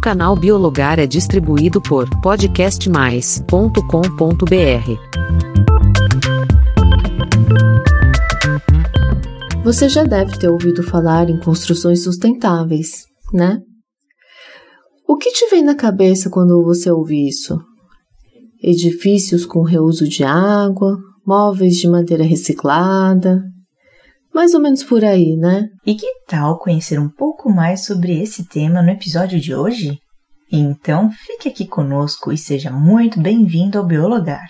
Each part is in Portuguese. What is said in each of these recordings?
canal Biologar é distribuído por podcastmais.com.br. Você já deve ter ouvido falar em construções sustentáveis, né? O que te vem na cabeça quando você ouve isso? Edifícios com reuso de água, móveis de madeira reciclada, mais ou menos por aí, né? E que tal conhecer um pouco mais sobre esse tema no episódio de hoje? Então fique aqui conosco e seja muito bem-vindo ao Biologar.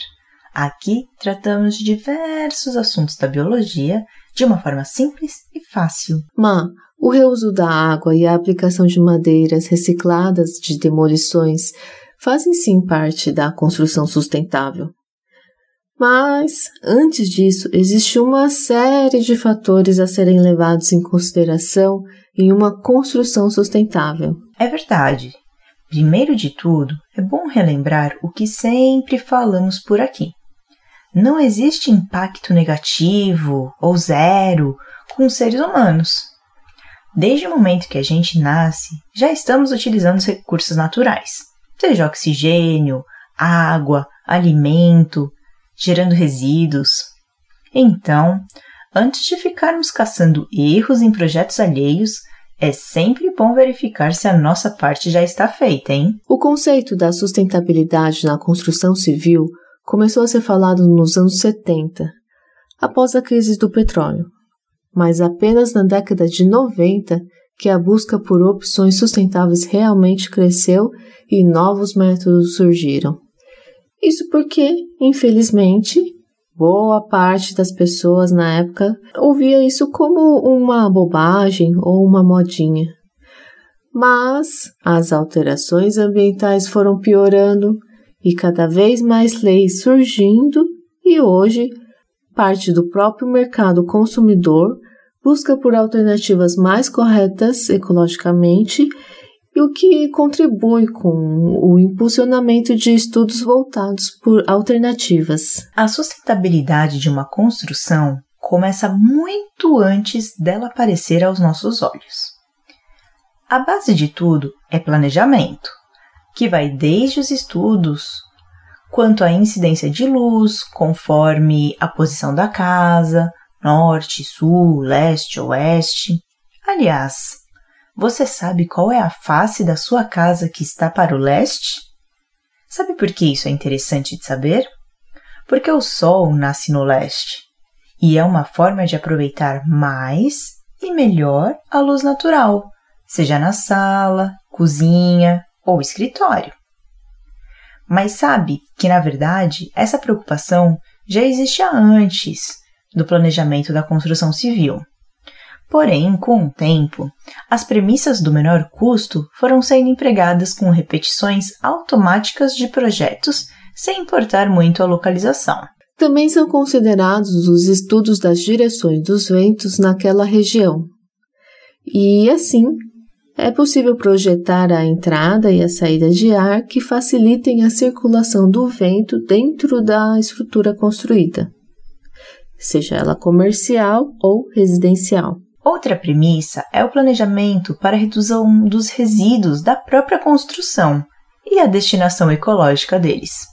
Aqui tratamos de diversos assuntos da biologia de uma forma simples e fácil. Má, o reuso da água e a aplicação de madeiras recicladas de demolições fazem sim parte da construção sustentável. Mas, antes disso, existe uma série de fatores a serem levados em consideração em uma construção sustentável. É verdade. Primeiro de tudo, é bom relembrar o que sempre falamos por aqui. Não existe impacto negativo ou zero com os seres humanos. Desde o momento que a gente nasce, já estamos utilizando os recursos naturais, seja oxigênio, água, alimento, gerando resíduos. Então, antes de ficarmos caçando erros em projetos alheios, é sempre bom verificar se a nossa parte já está feita, hein? O conceito da sustentabilidade na construção civil começou a ser falado nos anos 70, após a crise do petróleo, mas apenas na década de 90 que a busca por opções sustentáveis realmente cresceu e novos métodos surgiram. Isso porque, infelizmente, boa parte das pessoas na época ouvia isso como uma bobagem ou uma modinha. Mas as alterações ambientais foram piorando e cada vez mais leis surgindo, e hoje parte do próprio mercado consumidor busca por alternativas mais corretas ecologicamente o que contribui com o impulsionamento de estudos voltados por alternativas. A sustentabilidade de uma construção começa muito antes dela aparecer aos nossos olhos. A base de tudo é planejamento, que vai desde os estudos quanto à incidência de luz, conforme a posição da casa, norte, sul, leste, oeste. Aliás, você sabe qual é a face da sua casa que está para o leste? Sabe por que isso é interessante de saber? Porque o Sol nasce no leste e é uma forma de aproveitar mais e melhor a luz natural, seja na sala, cozinha ou escritório. Mas sabe que, na verdade, essa preocupação já existia antes do planejamento da construção civil. Porém, com o tempo, as premissas do menor custo foram sendo empregadas com repetições automáticas de projetos, sem importar muito a localização. Também são considerados os estudos das direções dos ventos naquela região. E assim, é possível projetar a entrada e a saída de ar que facilitem a circulação do vento dentro da estrutura construída, seja ela comercial ou residencial. Outra premissa é o planejamento para redução dos resíduos da própria construção e a destinação ecológica deles,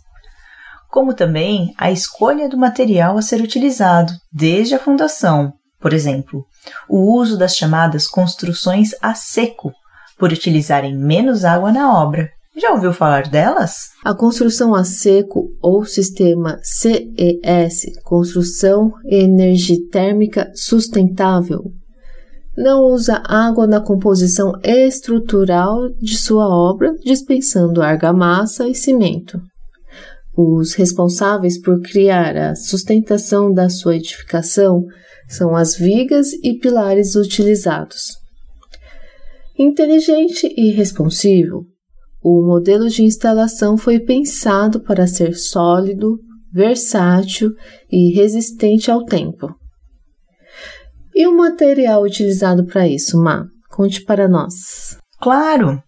como também a escolha do material a ser utilizado desde a fundação, por exemplo, o uso das chamadas construções a seco, por utilizarem menos água na obra. Já ouviu falar delas? A construção a seco ou sistema CES, Construção Energia Térmica Sustentável, não usa água na composição estrutural de sua obra, dispensando argamassa e cimento. Os responsáveis por criar a sustentação da sua edificação são as vigas e pilares utilizados. Inteligente e responsivo, o modelo de instalação foi pensado para ser sólido, versátil e resistente ao tempo. E o material utilizado para isso, Má? Conte para nós. Claro!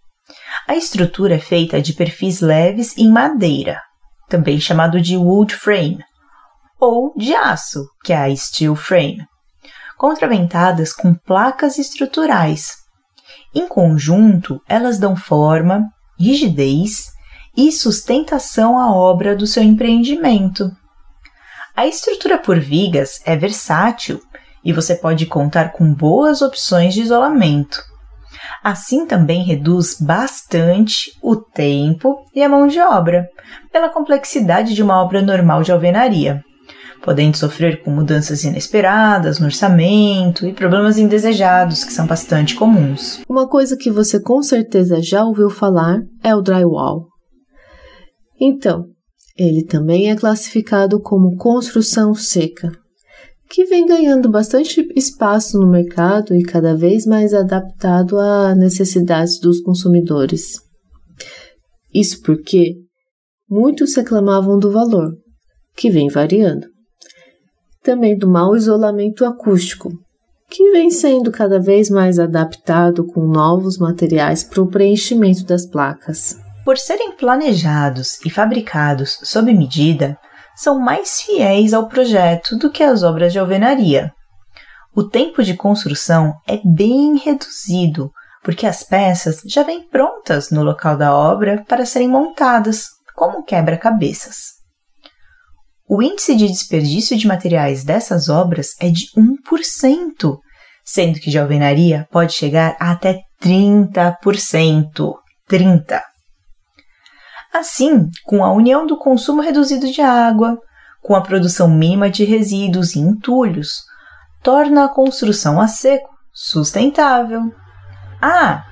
A estrutura é feita de perfis leves em madeira, também chamado de wood frame, ou de aço, que é a steel frame, contraventadas com placas estruturais. Em conjunto, elas dão forma, rigidez e sustentação à obra do seu empreendimento. A estrutura por vigas é versátil e você pode contar com boas opções de isolamento. Assim também reduz bastante o tempo e a mão de obra, pela complexidade de uma obra normal de alvenaria, podendo sofrer com mudanças inesperadas no orçamento e problemas indesejados que são bastante comuns. Uma coisa que você com certeza já ouviu falar é o drywall. Então, ele também é classificado como construção seca que vem ganhando bastante espaço no mercado e cada vez mais adaptado às necessidades dos consumidores. Isso porque muitos reclamavam do valor, que vem variando. Também do mau isolamento acústico, que vem sendo cada vez mais adaptado com novos materiais para o preenchimento das placas. Por serem planejados e fabricados sob medida, são mais fiéis ao projeto do que as obras de alvenaria. O tempo de construção é bem reduzido, porque as peças já vêm prontas no local da obra para serem montadas, como quebra-cabeças. O índice de desperdício de materiais dessas obras é de 1%, sendo que de alvenaria pode chegar a até 30%. 30%. Assim, com a união do consumo reduzido de água, com a produção mínima de resíduos e entulhos, torna a construção a seco sustentável. Ah,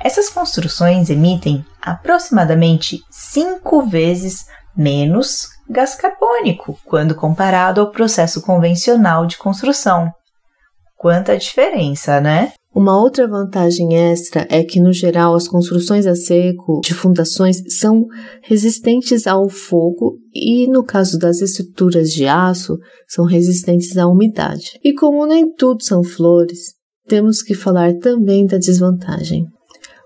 essas construções emitem aproximadamente cinco vezes menos gás carbônico quando comparado ao processo convencional de construção. Quanta diferença, né? Uma outra vantagem extra é que, no geral, as construções a seco de fundações são resistentes ao fogo e, no caso das estruturas de aço, são resistentes à umidade. E como nem tudo são flores, temos que falar também da desvantagem.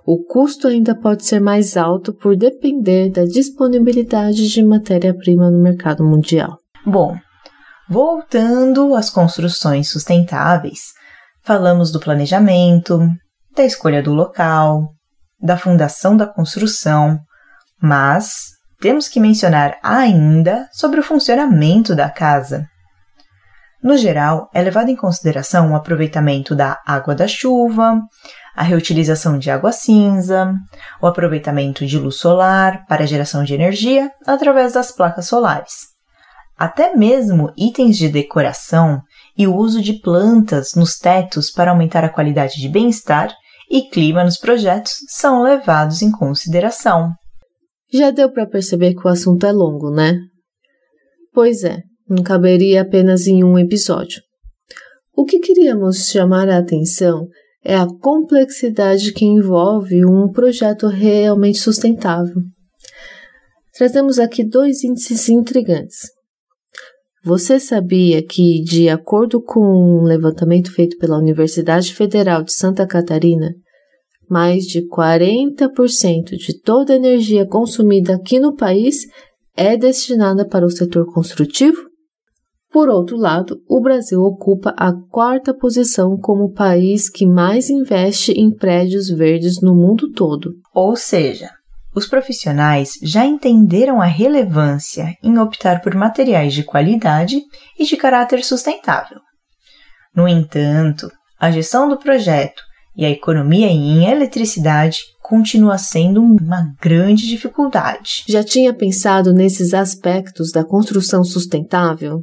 O custo ainda pode ser mais alto por depender da disponibilidade de matéria-prima no mercado mundial. Bom, voltando às construções sustentáveis, Falamos do planejamento, da escolha do local, da fundação da construção, mas temos que mencionar ainda sobre o funcionamento da casa. No geral, é levado em consideração o aproveitamento da água da chuva, a reutilização de água cinza, o aproveitamento de luz solar para geração de energia através das placas solares. Até mesmo itens de decoração e o uso de plantas nos tetos para aumentar a qualidade de bem-estar e clima nos projetos são levados em consideração. Já deu para perceber que o assunto é longo, né? Pois é, não caberia apenas em um episódio. O que queríamos chamar a atenção é a complexidade que envolve um projeto realmente sustentável. Trazemos aqui dois índices intrigantes. Você sabia que, de acordo com um levantamento feito pela Universidade Federal de Santa Catarina, mais de 40% de toda a energia consumida aqui no país é destinada para o setor construtivo? Por outro lado, o Brasil ocupa a quarta posição como país que mais investe em prédios verdes no mundo todo. Ou seja, os profissionais já entenderam a relevância em optar por materiais de qualidade e de caráter sustentável. No entanto, a gestão do projeto e a economia em eletricidade continua sendo uma grande dificuldade. Já tinha pensado nesses aspectos da construção sustentável?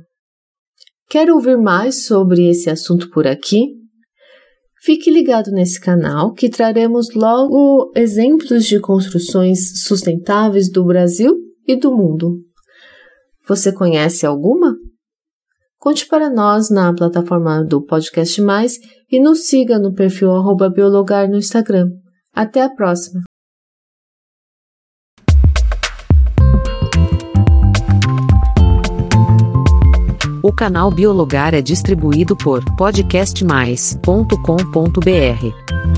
Quer ouvir mais sobre esse assunto por aqui? Fique ligado nesse canal que traremos logo exemplos de construções sustentáveis do Brasil e do mundo. Você conhece alguma? Conte para nós na plataforma do Podcast Mais e nos siga no perfil biologar no Instagram. Até a próxima! Canal Biologar é distribuído por podcastmais.com.br.